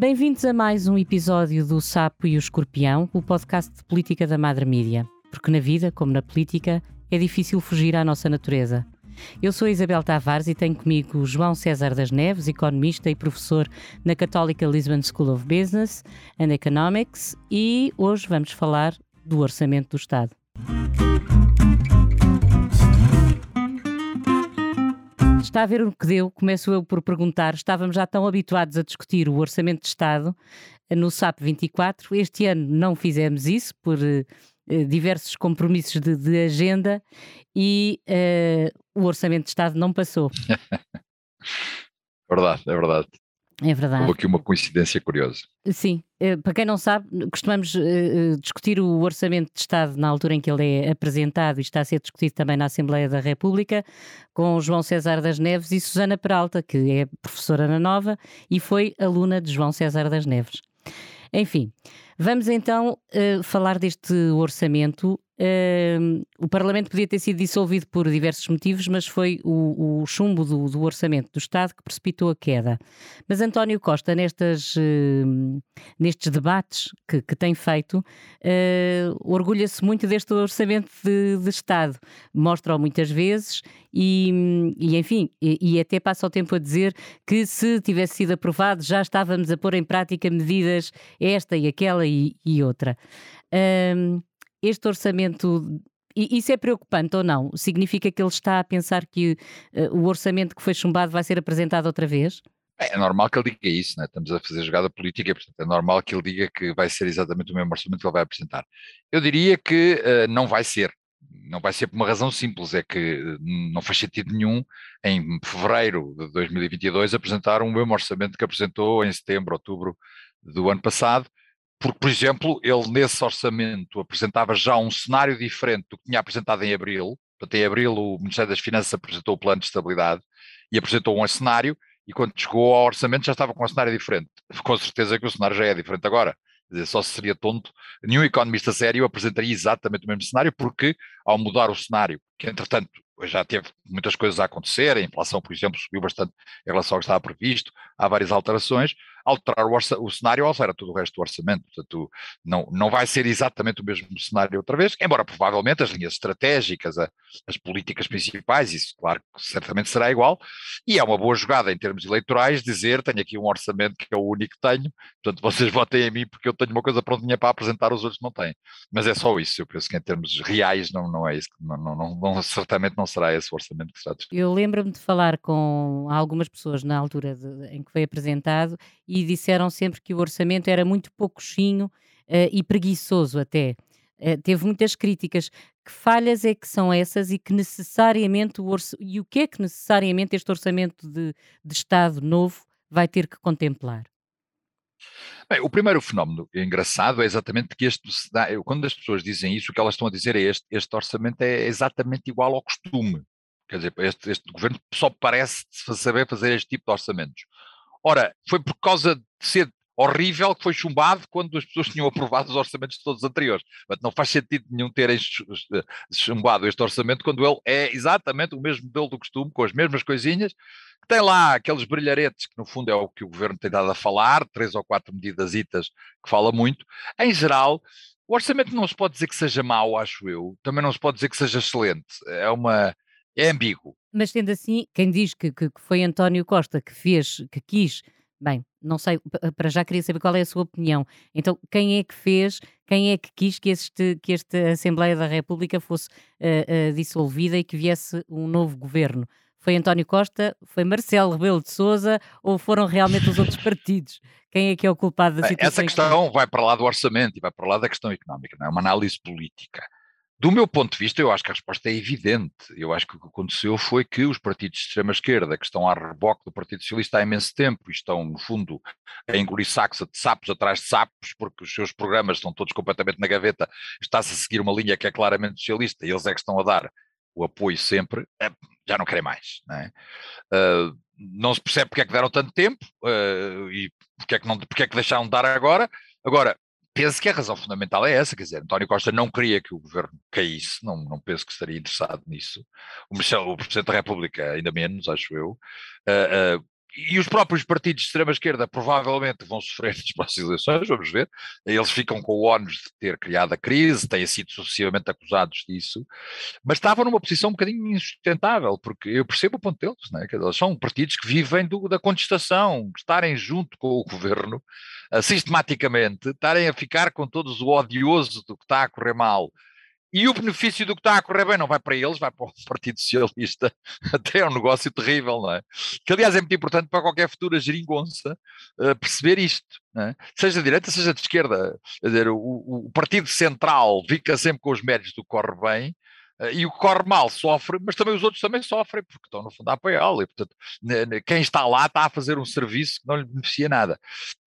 Bem-vindos a mais um episódio do Sapo e o Escorpião, o podcast de política da Madre Mídia. Porque na vida, como na política, é difícil fugir à nossa natureza. Eu sou Isabel Tavares e tenho comigo João César das Neves, economista e professor na Católica Lisbon School of Business and Economics, e hoje vamos falar do orçamento do Estado. Está a ver o que deu? Começo eu por perguntar. Estávamos já tão habituados a discutir o Orçamento de Estado no SAP 24. Este ano não fizemos isso por uh, diversos compromissos de, de agenda e uh, o Orçamento de Estado não passou. verdade, é verdade. É verdade. Houve aqui uma coincidência curiosa. Sim, eh, para quem não sabe, costumamos uh, discutir o Orçamento de Estado na altura em que ele é apresentado e está a ser discutido também na Assembleia da República, com João César das Neves e Susana Peralta, que é professora na Nova e foi aluna de João César das Neves. Enfim, vamos então falar deste orçamento Uh, o Parlamento podia ter sido dissolvido por diversos motivos, mas foi o, o chumbo do, do, orçamento do Estado que precipitou a queda. Mas António Costa, nestas, uh, nestes debates que, que tem feito, uh, orgulha-se muito deste orçamento de, de Estado. Mostra-o muitas vezes e, e enfim, e, e, até passa o tempo a dizer que se tivesse sido aprovado já estávamos a pôr em prática medidas esta e aquela e, e outra este orçamento isso é preocupante ou não? Significa que ele está a pensar que uh, o orçamento que foi chumbado vai ser apresentado outra vez? É, é normal que ele diga isso, né? estamos a fazer jogada política, portanto é normal que ele diga que vai ser exatamente o mesmo orçamento que ele vai apresentar. Eu diria que uh, não vai ser. Não vai ser por uma razão simples, é que eh, não faz sentido nenhum em fevereiro de 2022 apresentar um mesmo orçamento que apresentou em setembro, outubro do ano passado, porque, por exemplo, ele nesse orçamento apresentava já um cenário diferente do que tinha apresentado em abril. Portanto, em abril o Ministério das Finanças apresentou o plano de estabilidade e apresentou um cenário, e quando chegou ao orçamento já estava com um cenário diferente. Com certeza que o cenário já é diferente agora. Dizer, só seria tonto, nenhum economista sério apresentaria exatamente o mesmo cenário, porque ao mudar o cenário, que entretanto já teve muitas coisas a acontecer, a inflação, por exemplo, subiu bastante em relação ao que estava previsto, há várias alterações, alterar o, o cenário altera todo o resto do orçamento, portanto não, não vai ser exatamente o mesmo cenário outra vez, embora provavelmente as linhas estratégicas, a, as políticas principais, isso claro certamente será igual, e é uma boa jogada em termos eleitorais dizer, tenho aqui um orçamento que é o único que tenho, portanto vocês votem em mim porque eu tenho uma coisa prontinha para apresentar, os outros não têm, mas é só isso, eu penso que em termos reais não, não é isso, não, não, não, não certamente não será esse o orçamento que será discutido. Eu lembro-me de falar com algumas pessoas na altura de, em que foi apresentado e disseram sempre que o orçamento era muito pouquinho uh, e preguiçoso até. Uh, teve muitas críticas. Que falhas é que são essas e que necessariamente o e o que é que necessariamente este orçamento de, de Estado novo vai ter que contemplar? Bem, o primeiro fenómeno engraçado é exatamente que este, quando as pessoas dizem isso, o que elas estão a dizer é este, este orçamento é exatamente igual ao costume. Quer dizer, este, este governo só parece saber fazer este tipo de orçamentos. Ora, foi por causa de ser horrível que foi chumbado quando as pessoas tinham aprovado os orçamentos todos anteriores. Mas não faz sentido nenhum terem chumbado este orçamento quando ele é exatamente o mesmo modelo do costume, com as mesmas coisinhas, tem lá aqueles brilharetes, que no fundo é o que o governo tem dado a falar, três ou quatro medidas que fala muito. Em geral, o orçamento não se pode dizer que seja mau, acho eu, também não se pode dizer que seja excelente. É uma é ambíguo. Mas sendo assim, quem diz que, que, que foi António Costa que fez, que quis, bem, não sei, para já queria saber qual é a sua opinião. Então, quem é que fez, quem é que quis que, este, que esta Assembleia da República fosse uh, uh, dissolvida e que viesse um novo governo? Foi António Costa, foi Marcelo Rebelo de Sousa ou foram realmente os outros partidos? Quem é que é o culpado da situação? Essa questão vai para lá do orçamento e vai para lá da questão económica, não é uma análise política. Do meu ponto de vista, eu acho que a resposta é evidente. Eu acho que o que aconteceu foi que os partidos de extrema-esquerda, que estão a reboque do Partido Socialista há imenso tempo e estão, no fundo, a engolir sacos de sapos atrás de sapos, porque os seus programas estão todos completamente na gaveta, está-se a seguir uma linha que é claramente socialista e eles é que estão a dar o apoio sempre, é, já não querem mais. Não, é? uh, não se percebe porque é que deram tanto tempo uh, e porque é, que não, porque é que deixaram de dar agora. Agora, penso que a razão fundamental é essa, quer dizer, António Costa não queria que o governo caísse, não, não penso que estaria interessado nisso. O, Michel, o Presidente da República, ainda menos, acho eu. Uh, uh, e os próprios partidos de extrema-esquerda provavelmente vão sofrer nas próximas eleições, vamos ver. Eles ficam com o ónus de ter criado a crise, têm sido sucessivamente acusados disso, mas estavam numa posição um bocadinho insustentável, porque eu percebo o ponto deles, não é? eles são partidos que vivem do, da contestação, estarem junto com o governo, sistematicamente, estarem a ficar com todos o odioso do que está a correr mal e o benefício do que está a correr bem não vai para eles, vai para o Partido Socialista. Até é um negócio terrível, não é? Que, aliás, é muito importante para qualquer futura geringonça uh, perceber isto, é? seja de direita, seja de esquerda. Quer dizer, o, o, Partido Central fica sempre com os méritos do que corre bem, uh, e o que corre mal sofre, mas também os outros também sofrem, porque estão, no fundo, a apoiá-lo. E, portanto, quem está lá está a fazer um serviço que não lhe beneficia nada.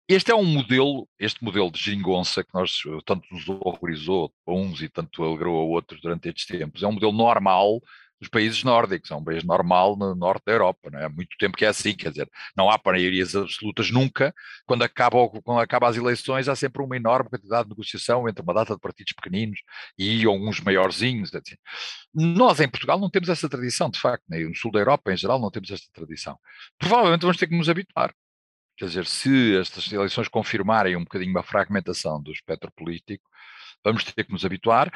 Este é um modelo, este modelo de geringonça que nós eh, tanto nos horrorizou a uns e tanto alegrou a outros durante estes tempos, é um modelo normal dos países nórdicos, é um país normal no norte da Europa, não é? Há muito tempo que é assim, quer dizer, não há maiorias absolutas nunca, quando acaba, quando acaba as eleições há sempre uma enorme quantidade de negociação entre uma data de partidos pequeninos e alguns maiorzinhos, assim. Nós em Portugal não temos essa tradição, de facto, nem no sul da Europa em geral não temos esta tradição. Provavelmente vamos ter que nos habituar, Quer dizer, se estas eleições confirmarem um bocadinho a fragmentação do espectro político, vamos ter que nos habituar.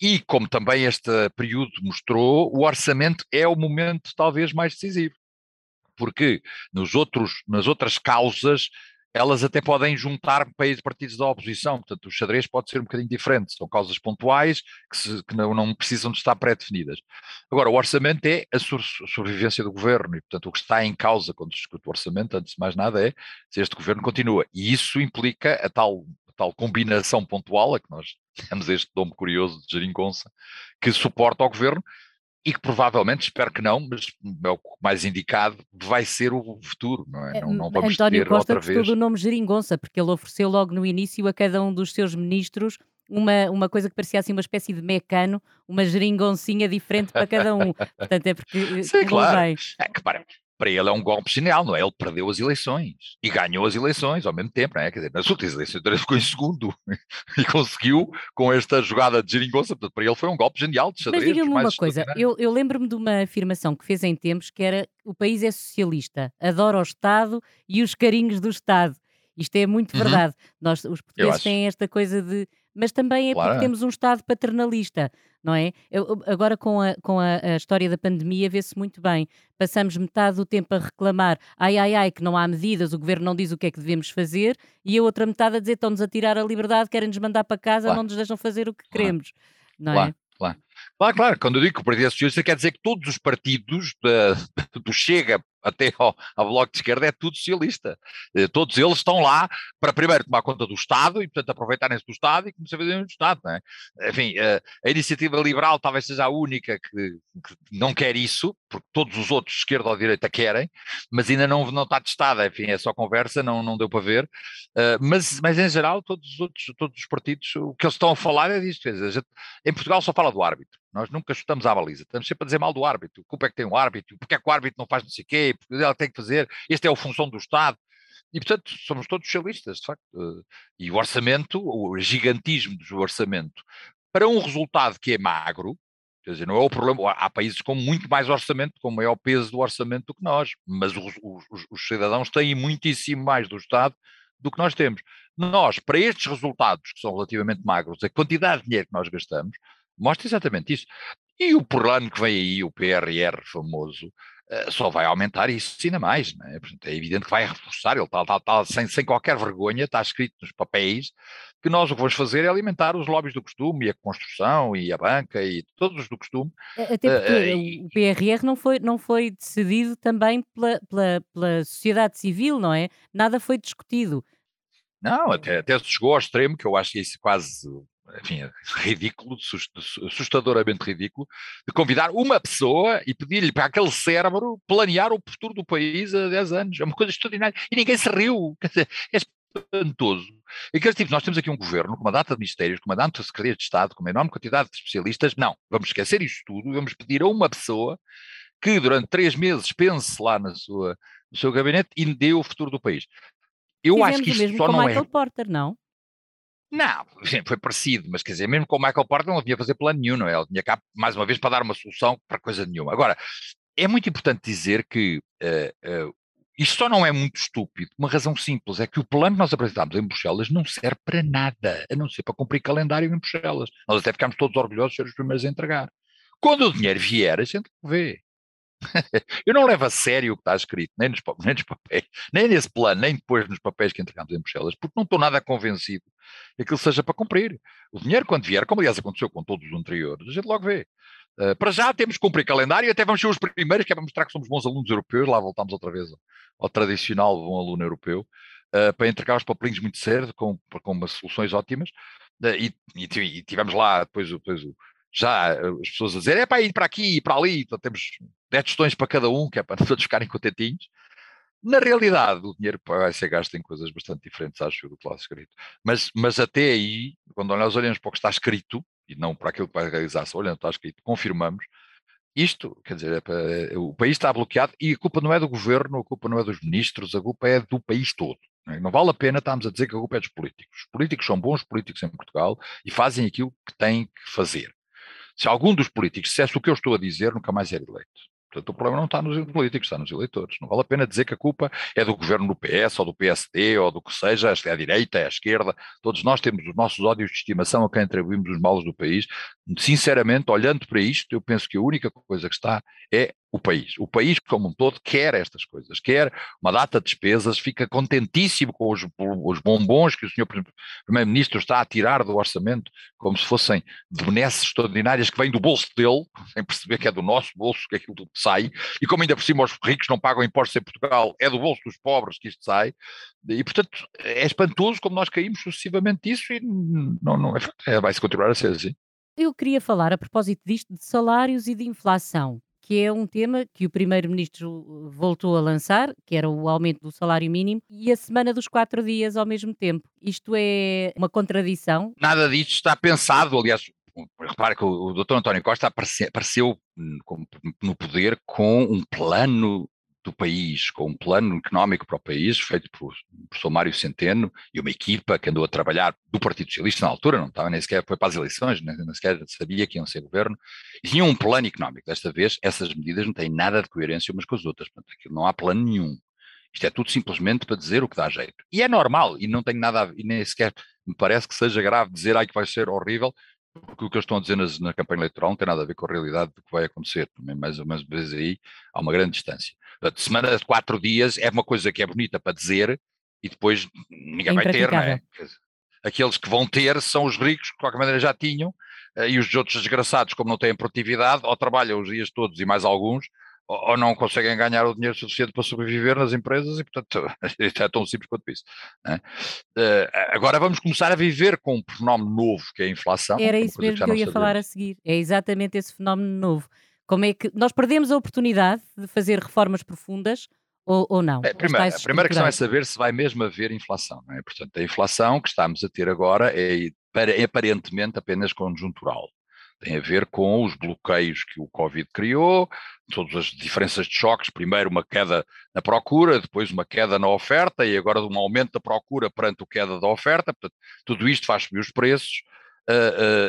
E, como também este período mostrou, o orçamento é o momento talvez mais decisivo. Porque nos outros, nas outras causas elas até podem juntar partidos da oposição, portanto o xadrez pode ser um bocadinho diferente, são causas pontuais que, se, que não, não, precisam de estar pré-definidas. Agora, o orçamento é a sobrevivência do governo e, portanto, o que está em causa quando se discute o orçamento, antes de mais nada, é se este governo continua. E isso implica a tal, a tal combinação pontual, a que nós temos este nome curioso de geringonça, que suporta ao governo e que provavelmente, espero que não, mas é o mais indicado, vai ser o futuro, não é? Não, não vamos António ter Costa outra vez. do nome Geringonça, porque ele ofereceu logo no início a cada um dos seus ministros uma, uma coisa que parecia assim uma espécie de mecano, uma geringoncinha diferente para cada um. Portanto, é porque Sim, claro. Bem. É que, para, ele é um golpe genial, não é? Ele perdeu as eleições e ganhou as eleições ao mesmo tempo, não é? Quer dizer, nas últimas eleições ele ficou em segundo e conseguiu com esta jogada de geringonça, portanto, para ele foi um golpe genial de xadrez. Mas diga-me uma coisa, eu, eu lembro-me de uma afirmação que fez em tempos que era o país é socialista, adora o Estado e os carinhos do Estado. Isto é muito uhum. verdade. Nós, os portugueses têm esta coisa de mas também é claro. porque temos um Estado paternalista, não é? Eu, agora, com, a, com a, a história da pandemia, vê-se muito bem. Passamos metade do tempo a reclamar, ai, ai, ai, que não há medidas, o governo não diz o que é que devemos fazer, e a outra metade a dizer estão-nos a tirar a liberdade, querem-nos mandar para casa, claro. não nos deixam fazer o que claro. queremos, não é? Claro. Claro, claro, quando eu digo que o Partido Socialista quer dizer que todos os partidos, do Chega até ao, ao, Bloco de Esquerda, é tudo socialista. Eh, todos eles estão lá para primeiro tomar conta do Estado e, portanto, aproveitarem-se do Estado e começar a fazer do Estado. Não é? Enfim, a, eh, a iniciativa liberal talvez seja a única que, que, não quer isso, porque todos os outros, esquerda ou direita, querem, mas ainda não, não está testada. Enfim, é só conversa, não, não deu para ver. Uh, mas, mas, em geral, todos os outros, todos os partidos, o que eles estão a falar é disto. Gente, em Portugal só fala do árbitro. Nós nunca chutamos à baliza, estamos sempre a dizer mal do árbitro. Culpa é que tem um árbitro, porque é que o árbitro não faz não sei o quê, porque ele tem que fazer, este é a função do Estado. E, portanto, somos todos socialistas, de facto. E o orçamento, o gigantismo do orçamento, para um resultado que é magro, quer dizer, não é o problema. Há países com muito mais orçamento, com maior peso do orçamento do que nós, mas os, os, os cidadãos têm muitíssimo mais do Estado do que nós temos. Nós, para estes resultados, que são relativamente magros, a quantidade de dinheiro que nós gastamos, mostra exatamente isso. E o plano que vem aí, o PRR famoso, uh, só vai aumentar isso ainda mais. Não é? Portanto, é evidente que vai reforçar, ele está, está, está sem, sem, qualquer vergonha, está escrito nos papéis, que nós o que vamos fazer é alimentar os lobbies do costume, e a construção, e a banca, e todos do costume. Até porque uh, o PRR não foi, não foi decidido também pela, pela, pela sociedade civil, não é? Nada foi discutido. Não, até, até chegou ao extremo, que eu acho que isso quase enfim, é ridículo, assustadoramente ridículo, de convidar uma pessoa e pedir-lhe para aquele cérebro planear o futuro do país há 10 anos. É uma coisa extraordinária. E ninguém se riu. é espantoso. Aqueles tipos, nós temos aqui um governo com uma data de ministérios, com uma data de secretaria de Estado, com uma enorme quantidade de especialistas. Não, vamos esquecer isto tudo, vamos pedir a uma pessoa que durante três meses pense lá na sua, no seu gabinete e dê o futuro do país. Eu Fizemos acho que isto só não Michael é. Porter, não? Não, foi parecido, mas quer dizer, mesmo com o Michael Porter não havia fazer plano nenhum, não é? Ele tinha cá, mais uma vez, para dar uma solução para coisa nenhuma. Agora, é muito importante dizer que uh, uh, Isto só não é muito estúpido, uma razão simples, é que o plano que nós apresentámos em Bruxelas não serve para nada, a não ser para cumprir calendário em Bruxelas. Nós até ficámos todos orgulhosos de ser os primeiros a entregar. Quando o dinheiro vier, a gente vê. Eu não levo a sério o que está escrito, nem nos, nem nos, papéis, nem nesse plano, nem depois nos papéis que entregamos em Bruxelas, porque não estou nada convencido que aquilo seja para cumprir. O dinheiro, quando vier, como aliás aconteceu com todos os anteriores, a gente logo vê. Uh, para já temos que cumprir calendário e até vamos ser os primeiros, que é para mostrar que somos bons alunos europeus, lá voltamos outra vez ao tradicional bom aluno europeu, uh, para entregar os papelinhos muito cedo, com, com umas soluções ótimas, uh, e, e, tivemos lá depois, depois já as pessoas a dizer, é para ir para aqui e para ali, então temos 10 tostões para cada um, que é para todos ficarem contentinhos. Na realidade, o dinheiro vai ser gasto em coisas bastante diferentes, acho, do que lá escrito. Mas, mas até aí, quando nós olhamos para o que está escrito, e não para aquilo que vai realizar-se, olhando está escrito, confirmamos, isto, quer dizer, é para, é, o país está bloqueado e a culpa não é do governo, a culpa não é dos ministros, a culpa é do país todo. Não, é? não vale a pena estarmos a dizer que a culpa é dos políticos. Os políticos são bons políticos em Portugal e fazem aquilo que têm que fazer. Se algum dos políticos dissesse o que eu estou a dizer, nunca mais era eleito. Portanto, o problema não está nos políticos, está nos eleitores. Não vale a pena dizer que a culpa é do governo do PS, ou do PSD, ou do que seja, é a direita, é a esquerda. Todos nós temos os nossos ódios de estimação a quem atribuímos os males do país. Sinceramente, olhando para isto, eu penso que a única coisa que está é o país. O país como um todo quer estas coisas, quer uma data de despesas, fica contentíssimo com os, os bombons que o senhor Primeiro-Ministro está a tirar do orçamento, como se fossem benesses extraordinárias que vêm do bolso dele, sem perceber que é do nosso bolso, que é aquilo que sai, e como ainda por cima os ricos não pagam impostos em Portugal, é do bolso dos pobres que isto sai, e portanto é espantoso como nós caímos sucessivamente disso e não, não é, vai-se continuar a ser assim. Eu queria falar a propósito disto de salários e de inflação que é um tema que o Primeiro-Ministro uh, voltou a lançar, que era o aumento do salário mínimo, e a semana dos quatro dias ao mesmo tempo. Isto é uma contradição? Nada disto está pensado, aliás, repare que o, Dr. António Costa apareceu hum, no poder com um plano do país, com um plano económico para o país, feito por, por professor Mário Centeno e uma equipa que andou a trabalhar do Partido Socialista na altura, não estava nem sequer, foi para as eleições, nem, sequer sabia que iam ser governo, e tinha um plano económico. Desta vez, essas medidas não têm nada de coerência umas com as outras, portanto, aquilo não há plano nenhum. Isto é tudo simplesmente para dizer o que dá jeito. E é normal, e não tem nada a, e nem sequer me parece que seja grave dizer ai que vai ser horrível, porque o que eu estou a dizer nas, na campanha eleitoral não tem nada a ver com a realidade do que vai acontecer. Também, mais ou menos, vezes aí há uma grande distância. Portanto, semana de quatro dias é uma coisa que é bonita para dizer e depois ninguém vai ter, não é? Aqueles que vão ter são os ricos, que de qualquer maneira já tinham, eh, e os outros desgraçados, como não têm produtividade, ou trabalham os dias todos e mais alguns, ou não conseguem ganhar o dinheiro suficiente para sobreviver nas empresas e, portanto, é tão simples quanto isso. É? Uh, agora vamos começar a viver com um fenómeno novo, que é a inflação. Era isso mesmo que, que eu ia falar a seguir. É exatamente esse fenómeno novo. Como é que nós perdemos a oportunidade de fazer reformas profundas ou, ou não? É, primeiro, a primeira questão é saber se vai mesmo haver inflação. É? Portanto, a inflação que estamos a ter agora é, é aparentemente apenas conjuntural tem a ver com os bloqueios que o Covid criou, todas as diferenças de choques, primeiro uma queda na procura, depois uma queda na oferta e agora um aumento da procura perante a queda da oferta, portanto, tudo isto faz subir os preços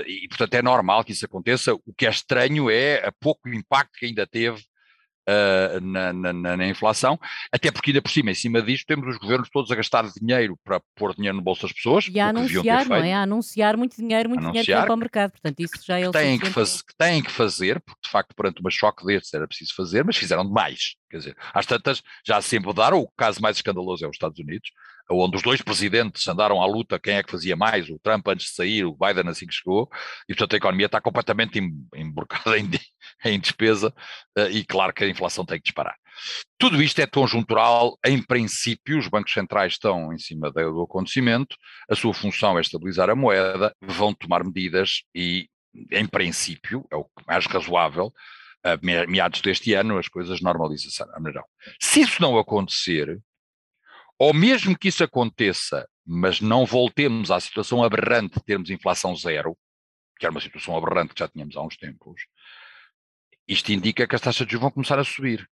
e, portanto, é normal que isso aconteça. O que é estranho é a pouco impacto que ainda teve uh, na, na, na, inflação, até porque ainda por cima, em cima disto, temos os governos todos a gastar dinheiro para pôr dinheiro no bolso das pessoas. E a anunciar, não é? A anunciar muito dinheiro, muito anunciar dinheiro para o mercado, portanto isso já é o têm que, faz, que têm que fazer, porque de facto perante um choque destes era preciso fazer, mas fizeram demais. Quer dizer, às tantas já sempre mudaram, o caso mais escandaloso é os Estados Unidos, onde os dois presidentes andaram à luta quem é que fazia mais, o Trump antes de sair, o Biden assim que chegou, e portanto a economia está completamente emborcada em, em despesa uh, e claro que a inflação tem que disparar. Tudo isto é conjuntural, em princípio os bancos centrais estão em cima do acontecimento, a sua função é estabilizar a moeda, vão tomar medidas e em princípio, é o mais razoável, a meados deste ano as coisas normalizarão. Se isso não acontecer, ou mesmo que isso aconteça, mas não voltemos à situação aberrante de termos inflação zero, que era uma situação aberrante que já tínhamos há uns tempos, isto indica que as taxas de juros vão começar a subir.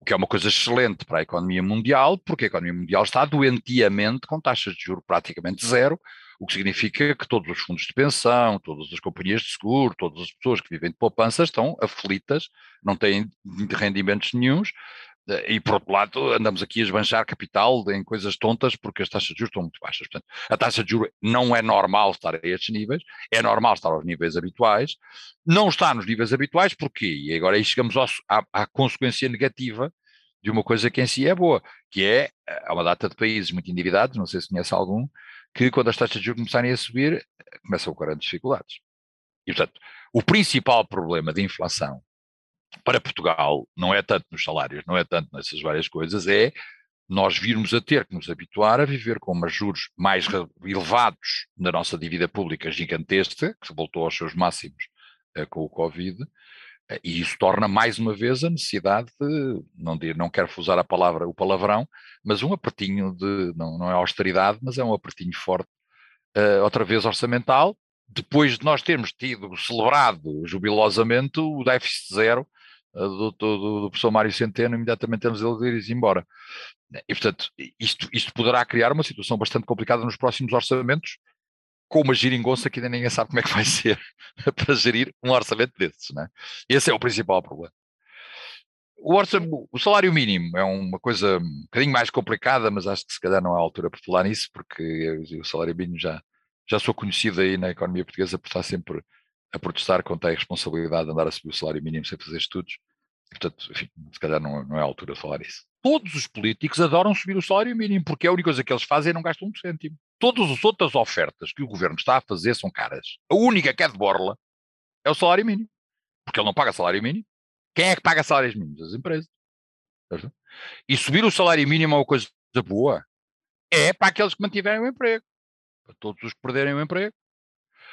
O que é uma coisa excelente para a economia mundial, porque a economia mundial está doentiamente com taxas de juros praticamente zero, o que significa que todos os fundos de pensão, todas as companhias de seguro, todas as pessoas que vivem de poupança estão aflitas, não têm rendimentos nenhums, E por outro lado, andamos aqui a esbanjar capital em coisas tontas porque as taxas de juros estão muito baixas. Portanto, a taxa de juros não é normal estar a estes níveis, é normal estar aos níveis habituais. Não está nos níveis habituais, porquê? E agora aí chegamos ao, à, à consequência negativa de uma coisa que em si é boa, que é, há uma data de países muito endividados, não sei se conhece algum, que quando as taxas de juros começarem a subir, começam a grandes dificuldades. E, portanto, o principal problema de inflação para Portugal não é tanto nos salários, não é tanto nessas várias coisas, é nós virmos a ter que nos habituar a viver com umas juros mais elevados na nossa dívida pública gigantesca, que voltou aos seus máximos uh, com o Covid, uh, e isso torna mais uma vez a necessidade de, não, de, não quero usar a palavra, o palavrão, mas um apertinho de, não, não é austeridade, mas é um apertinho forte, uh, outra vez orçamental, depois de nós termos tido, celebrado jubilosamente o déficit zero do, do, do professor Mário Centeno, imediatamente temos ele ir embora. E, portanto, isto, isto poderá criar uma situação bastante complicada nos próximos orçamentos, com uma giringonça que ainda ninguém sabe como é que vai ser para gerir um orçamento desses. Né? Esse é o principal problema. O, orçamento, o salário mínimo é uma coisa um bocadinho mais complicada, mas acho que se calhar não é a altura para falar nisso, porque o salário mínimo já, já sou conhecido aí na economia portuguesa por estar sempre a protestar contra a irresponsabilidade de andar a subir o salário mínimo sem fazer estudos. Portanto, enfim, se calhar não, não é a altura de falar isso. Todos os políticos adoram subir o salário mínimo, porque a única coisa que eles fazem é não gastam um cêntimo. Todas as outras ofertas que o governo está a fazer são caras. A única que é de borla é o salário mínimo. Porque ele não paga salário mínimo. Quem é que paga salários mínimos? As empresas. E subir o salário mínimo é uma coisa boa. É para aqueles que mantiverem o emprego. Para todos os que perderem o emprego.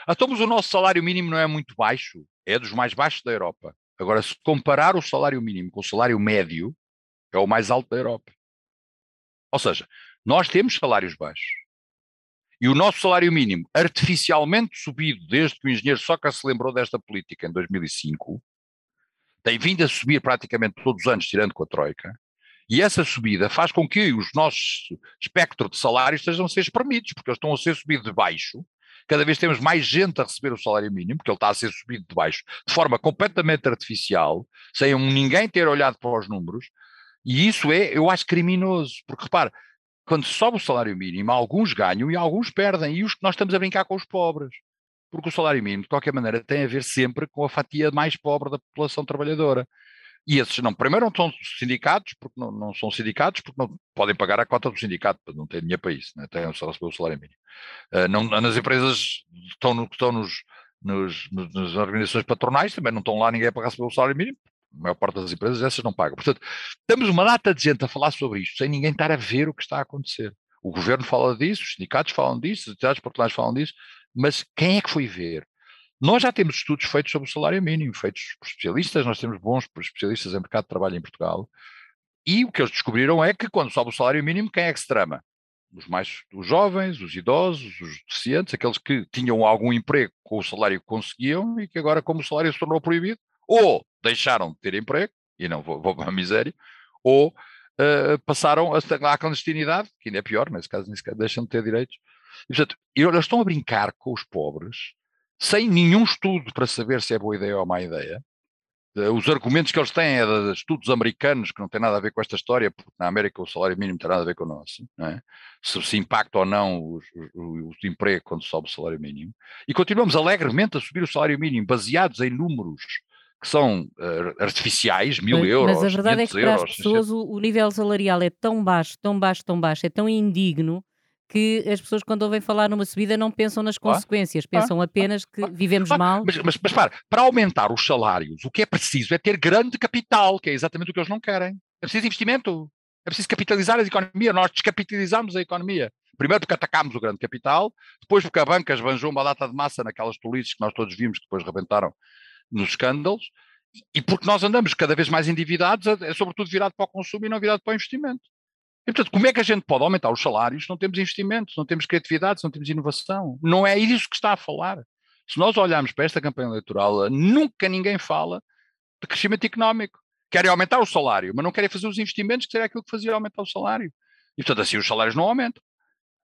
Então, mas o nosso salário mínimo não é muito baixo, é dos mais baixos da Europa. Agora, se comparar o salário mínimo com o salário médio, é o mais alto da Europa. Ou seja, nós temos salários baixos. E o nosso salário mínimo, artificialmente subido desde que o engenheiro Soca se lembrou desta política em 2005, tem vindo a subir praticamente todos os anos, tirando com a Troika, e essa subida faz com que os nossos espectro de salários estejam a ser espremidos, porque eles estão a ser subidos de baixo cada vez temos mais gente a receber o salário mínimo, porque ele está a ser subido de baixo, de forma completamente artificial, sem ninguém ter olhado para os números, e isso é, eu acho, criminoso, porque repare, quando sobe o salário mínimo, alguns ganham e alguns perdem, e os, nós estamos a brincar com os pobres, porque o salário mínimo, de qualquer maneira, tem a ver sempre com a fatia mais pobre da população trabalhadora. E esses não, primeiro não são sindicatos, porque não, não são sindicatos, porque não podem pagar a cota do sindicato, não têm dinheiro para isso, né? têm só receber o salário mínimo. Uh, não, nas empresas estão, no, estão nos, nos, nas organizações patronais, também não estão lá ninguém para receber o salário mínimo, a maior parte das empresas essas não pagam. Portanto, temos uma data de gente a falar sobre isto, sem ninguém estar a ver o que está a acontecer. O governo fala disso, os sindicatos falam disso, as entidades patronais falam disso, mas quem é que foi ver? Nós já temos estudos feitos sobre o salário mínimo, feitos por especialistas, nós temos bons especialistas em mercado de trabalho em Portugal, e o que eles descobriram é que quando sobe o salário mínimo, quem é que se trama? Os mais os jovens, os idosos, os deficientes, aqueles que tinham algum emprego com o salário que conseguiam e que agora, como o salário se tornou proibido, ou deixaram de ter emprego, e não vou, vou para a miséria, ou uh, passaram à clandestinidade, que ainda é pior, nesse caso, nesse caso deixam de ter direitos. E, portanto, eles estão a brincar com os pobres sem nenhum estudo para saber se é boa ideia ou má ideia. Eh, os argumentos que eles têm é de estudos americanos que não têm nada a ver com esta história, porque na América o salário mínimo tem nada a ver com o nosso, é? se, se impacta ou não o, o, o emprego quando sobe o salário mínimo. E continuamos alegremente a subir o salário mínimo, baseados em números que são uh, artificiais, mil mas, euros. Mas a verdade é que para euros, as pessoas o, o nível salarial é tão baixo, tão baixo, tão baixo, é tão indigno que as pessoas, quando ouvem falar numa subida, não pensam nas consequências, pensam apenas que vivemos mal. Mas, mas, mas para, para aumentar os salários, o que é preciso é ter grande capital, que é exatamente o que eles não querem. É preciso investimento, é preciso capitalizar a economia. Nós descapitalizamos a economia. Primeiro porque atacámos o grande capital, depois porque a banca esbanjou uma data de massa naquelas tolices que nós todos vimos que depois rebentaram nos escândalos, e porque nós andamos cada vez mais endividados, é sobretudo virado para o consumo e não virado para o investimento. E, portanto, como é que a gente pode aumentar os salários se não temos investimentos, não temos criatividade, se não temos inovação? Não é isso que está a falar. Se nós olharmos para esta campanha eleitoral, nunca ninguém fala de crescimento económico. Querem aumentar o salário, mas não querem fazer os investimentos que seria aquilo que fazia aumentar o salário. E, portanto, assim os salários não aumentam.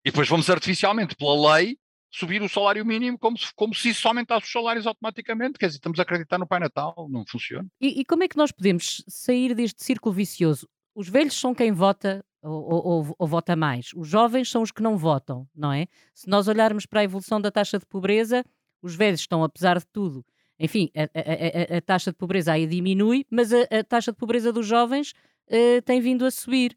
E depois vamos artificialmente, pela lei, subir o salário mínimo como se, como se isso aumentasse os salários automaticamente. Quer dizer, estamos a acreditar no Pai Natal, não funciona. E, e como é que nós podemos sair deste círculo vicioso? Os velhos são quem vota ou, ou, ou, vota mais. Os jovens são os que não votam, não é? Se nós olharmos para a evolução da taxa de pobreza, os velhos estão, apesar de tudo, enfim, a, a, a, a taxa de pobreza aí diminui, mas a, taxa de pobreza dos jovens uh, tem vindo a subir.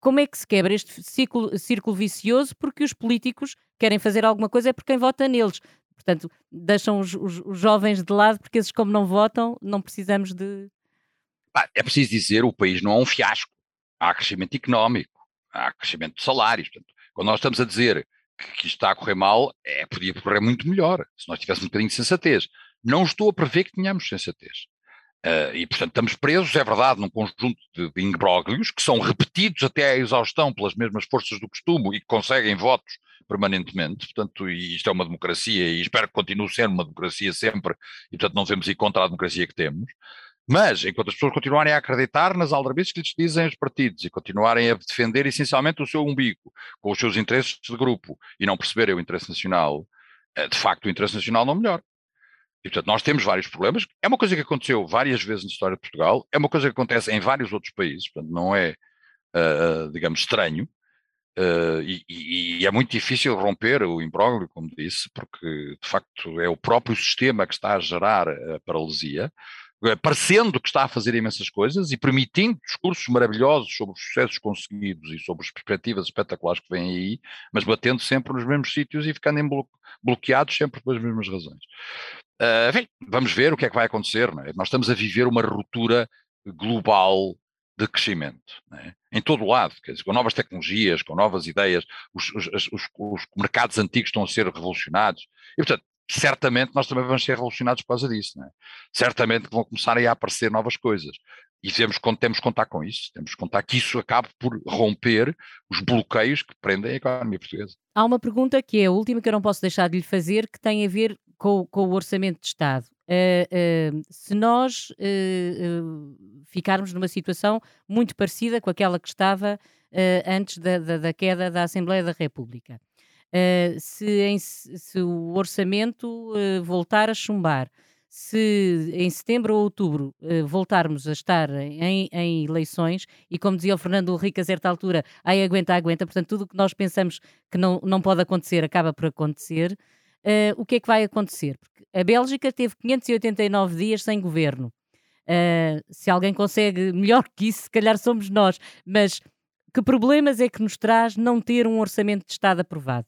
Como é que se quebra este círculo, círculo vicioso? Porque os políticos querem fazer alguma coisa é por quem vota neles. Portanto, deixam os, os, os jovens de lado, porque esses, como não votam, não precisamos de. É preciso dizer: o país não é um fiasco. Há crescimento económico, há crescimento de salários. Portanto, quando nós estamos a dizer que, que isto está a correr mal, é, podia correr muito melhor, se nós tivéssemos um bocadinho de sensatez. Não estou a prever que tenhamos sensatez. Uh, e, portanto, estamos presos, é verdade, num conjunto de, imbróglios que são repetidos até à exaustão pelas mesmas forças do costume e que conseguem votos permanentemente. Portanto, e isto é uma democracia e espero que continue sendo uma democracia sempre e, portanto, não devemos ir contra a democracia que temos. Mas, enquanto as pessoas continuarem a acreditar nas aldrabices que lhes dizem os partidos e continuarem a defender essencialmente o seu umbigo, com os seus interesses de grupo e não perceberem o interesse nacional, eh, de facto o interesse nacional não melhora. E, portanto, nós temos vários problemas. É uma coisa que aconteceu várias vezes na história de Portugal, é uma coisa que acontece em vários outros países, portanto, não é, uh, digamos, estranho. Uh, e, e, é muito difícil romper o imbróglio, como disse, porque, de facto, é o próprio sistema que está a gerar a paralisia. Eh, parecendo que está a fazer imensas coisas e permitindo discursos maravilhosos sobre os sucessos conseguidos e sobre as perspectivas espetaculares que vêm aí, mas batendo sempre nos mesmos sítios e ficando blo bloqueados sempre pelas mesmas razões. Uh, enfim, vamos ver o que é que vai acontecer. É? Nós estamos a viver uma ruptura global de crescimento, é? em todo o lado, dizer, com novas tecnologias, com novas ideias, os, os, os, os mercados antigos estão a ser revolucionados. E, portanto, certamente nós também vamos ser revolucionados por causa disso. É? Certamente vão começar a aparecer novas coisas. E temos, temos que contar com isso, temos que contar que isso acabe por romper os bloqueios que prendem a economia portuguesa. Há uma pergunta que é a última que eu não posso deixar de lhe fazer, que tem a ver com, com o orçamento de Estado. Uh, uh, se nós uh, ficarmos numa situação muito parecida com aquela que estava antes da, da, da, queda da Assembleia da República, Uh, se, em, se, o orçamento uh, voltar a chumbar, se em setembro ou outubro uh, voltarmos a estar em, em, eleições, e como dizia o Fernando Henrique a certa altura, aí aguenta, aguenta, portanto, tudo o que nós pensamos que não, não pode acontecer acaba por acontecer, o que é que vai acontecer? Porque a Bélgica teve 589 dias sem governo. se alguém consegue melhor que isso, se calhar somos nós, mas que problemas é que nos traz não ter um orçamento de Estado aprovado?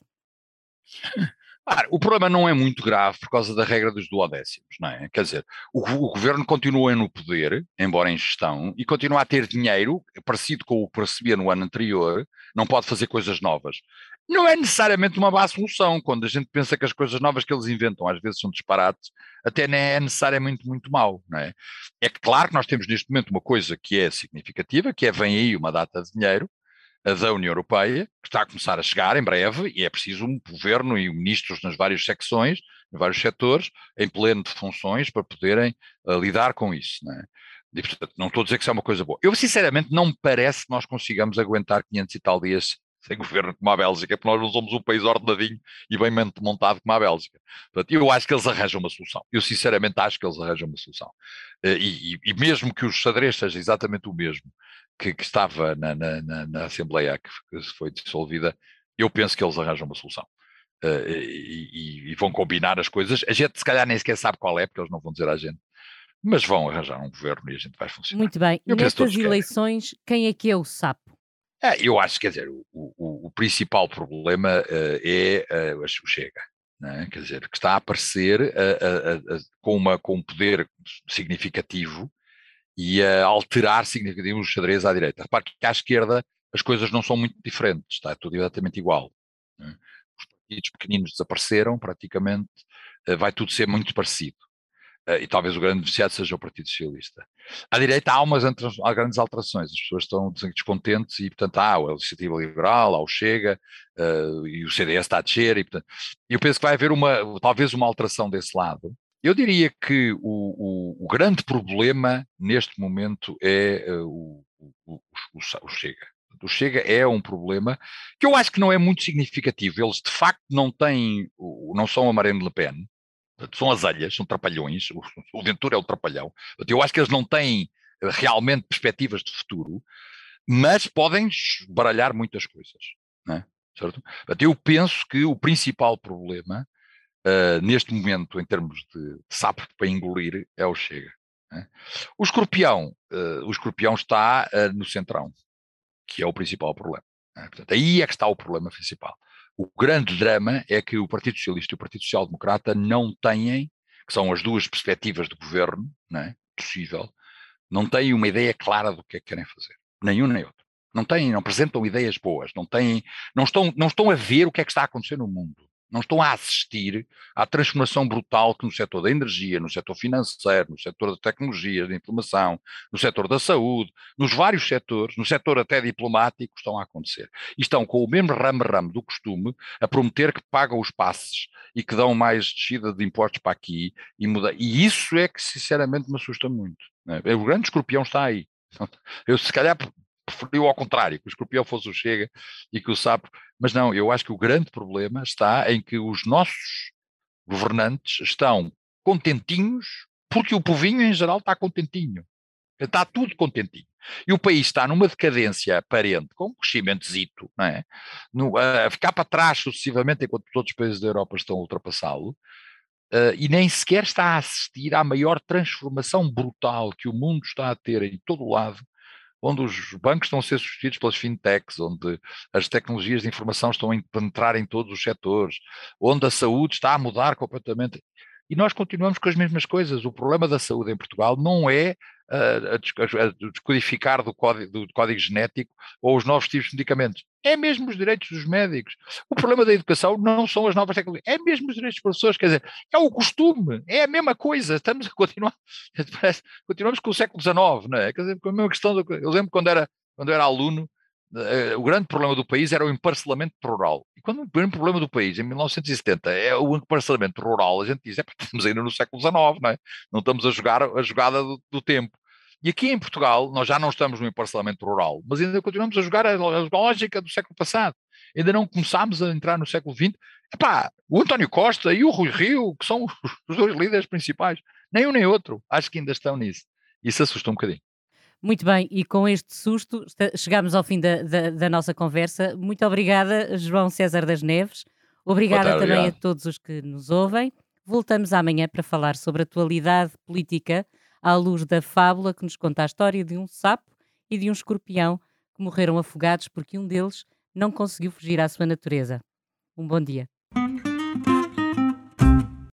O problema não é muito grave por causa da regra dos duodécimos, não é? Quer dizer, o, o, governo continua no poder, embora em gestão, e continua a ter dinheiro, parecido com o que recebia no ano anterior, não pode fazer coisas novas. Não é necessariamente uma má solução, quando a gente pensa que as coisas novas que eles inventam às vezes são disparates, até nem é necessariamente muito mau, não é? É claro que nós temos neste momento uma coisa que é significativa, que é vem aí uma data de dinheiro, da União Europeia, que está a começar a chegar em breve, e é preciso um governo e ministros nas várias secções, nos vários setores, em pleno de funções, para poderem uh, lidar com isso. Não é? E, portanto, não estou a dizer que isso é uma coisa boa. Eu, sinceramente, não me parece que nós consigamos aguentar 500 e tal dias sem governo como a Bélgica, porque nós não somos um país ordenadinho e bem montado como a Bélgica. Portanto, eu acho que eles arranjam uma solução. Eu, sinceramente, acho que eles arranjam uma solução. Uh, e, e, e mesmo que o xadrez seja exatamente o mesmo, que, que estava na, na, na, Assembleia que, foi dissolvida, eu penso que eles arranjam uma solução. Uh, e, e, vão combinar as coisas. A gente, se calhar, nem sequer sabe qual é, porque eles não vão dizer à gente. Mas vão arranjar um governo e a gente vai funcionar. Muito bem. Eu Nestas eleições, quem é que é o sapo? É, eu acho, quer dizer, o, o, o principal problema uh, é uh, o Chega. É? Quer dizer, que está a aparecer com, uma, com um poder significativo e a alterar significativamente o xadrez à direita. Repare que à esquerda as coisas não são muito diferentes, está tudo exatamente igual. É? Os partidos pequeninos desapareceram, praticamente, eh, vai tudo ser muito parecido. Eh, e talvez o grande beneficiado seja o Partido Socialista. À direita há umas há grandes alterações, as pessoas estão descontentes e, portanto, há a Iniciativa Liberal, há o Chega, uh, e o CDS está a descer, e, portanto, eu penso que vai haver uma, talvez uma alteração desse lado, eu diria que o, o, o, grande problema neste momento é uh, o, o, Chega. O Chega é um problema que eu acho que não é muito significativo. Eles de facto não têm, não são a Marine Le Pen, são as alhas, são trapalhões. O, Ventura é o trapalhão. Eu acho que eles não têm realmente perspectivas de futuro. mas podem baralhar muitas coisas. É? Certo? Eu penso que o principal problema uh, neste momento, em termos de sapo para engolir, é o Chega. É? O escorpião, uh, o escorpião está uh, no centrão, que é o principal problema. É? Portanto, aí é que está o problema principal. O grande drama é que o Partido Socialista e o Partido Social Democrata não têm, que são as duas perspectivas de governo é? possível, não têm uma ideia clara do que é que querem fazer. Nenhum nem outro. Não têm, não apresentam ideias boas, não têm, não estão, não estão a ver o que é que está a acontecer no mundo não estão a assistir à transformação brutal que no setor da energia, no setor financeiro, no setor da tecnologia, da informação, no setor da saúde, nos vários setores, no setor até diplomático, estão a acontecer. E estão com o mesmo ramo-ramo do costume a prometer que pagam os passes e que dão mais descida de impostos para aqui e. E isso é que sinceramente me assusta muito. Né? O grande escorpião está aí. Eu se calhar preferiu ao contrário, que o escorpião fosse o Chega e que o sapo. Mas não, eu acho que o grande problema está em que os nossos governantes estão contentinhos, porque o povinho em geral está contentinho. Está tudo contentinho. E o país está numa decadência aparente, com um crescimentozito, não é? No, a ficar para trás sucessivamente enquanto todos os países da Europa estão a ultrapassá-lo, uh, e nem sequer está a assistir à maior transformação brutal que o mundo está a ter em todo o lado onde os bancos estão a ser substituídos pelas fintechs, onde as tecnologias de informação estão a penetrar em todos os setores, onde a saúde está a mudar completamente. E nós continuamos com as mesmas coisas. O problema da saúde em Portugal não é a, descodificar do código, do código genético ou os novos tipos de medicamentos. É mesmo os direitos dos médicos. O problema da educação não são as novas tecnologias, é mesmo os direitos das pessoas. Quer dizer, é o costume, é a mesma coisa. Estamos a continuar, continuamos com o século XIX, não é? Quer dizer, com a mesma questão. Do, eu lembro quando era, quando era aluno, Uh, o grande problema do país era o emparcelamento rural. E quando o grande problema do país, em 1970, é o emparcelamento rural, a gente diz, é estamos ainda no século XIX, não é? Não estamos a jogar a jogada do, do tempo. E aqui em Portugal, nós já não estamos no emparcelamento rural, mas ainda continuamos a jogar a, lógica do século passado. Ainda não começámos a entrar no século XX. Epá, o António Costa e o Rui Rio, que são os dois líderes principais, nem um nem outro, acho que ainda estão nisso. Isso assusta um bocadinho. Muito bem, e com este susto chegamos ao fim da, da, da nossa conversa. Muito obrigada, João César das Neves. Obrigada tarde, também obrigado. a todos os que nos ouvem. Voltamos amanhã para falar sobre atualidade política à luz da fábula que nos conta a história de um sapo e de um escorpião que morreram afogados porque um deles não conseguiu fugir à sua natureza. Um bom dia.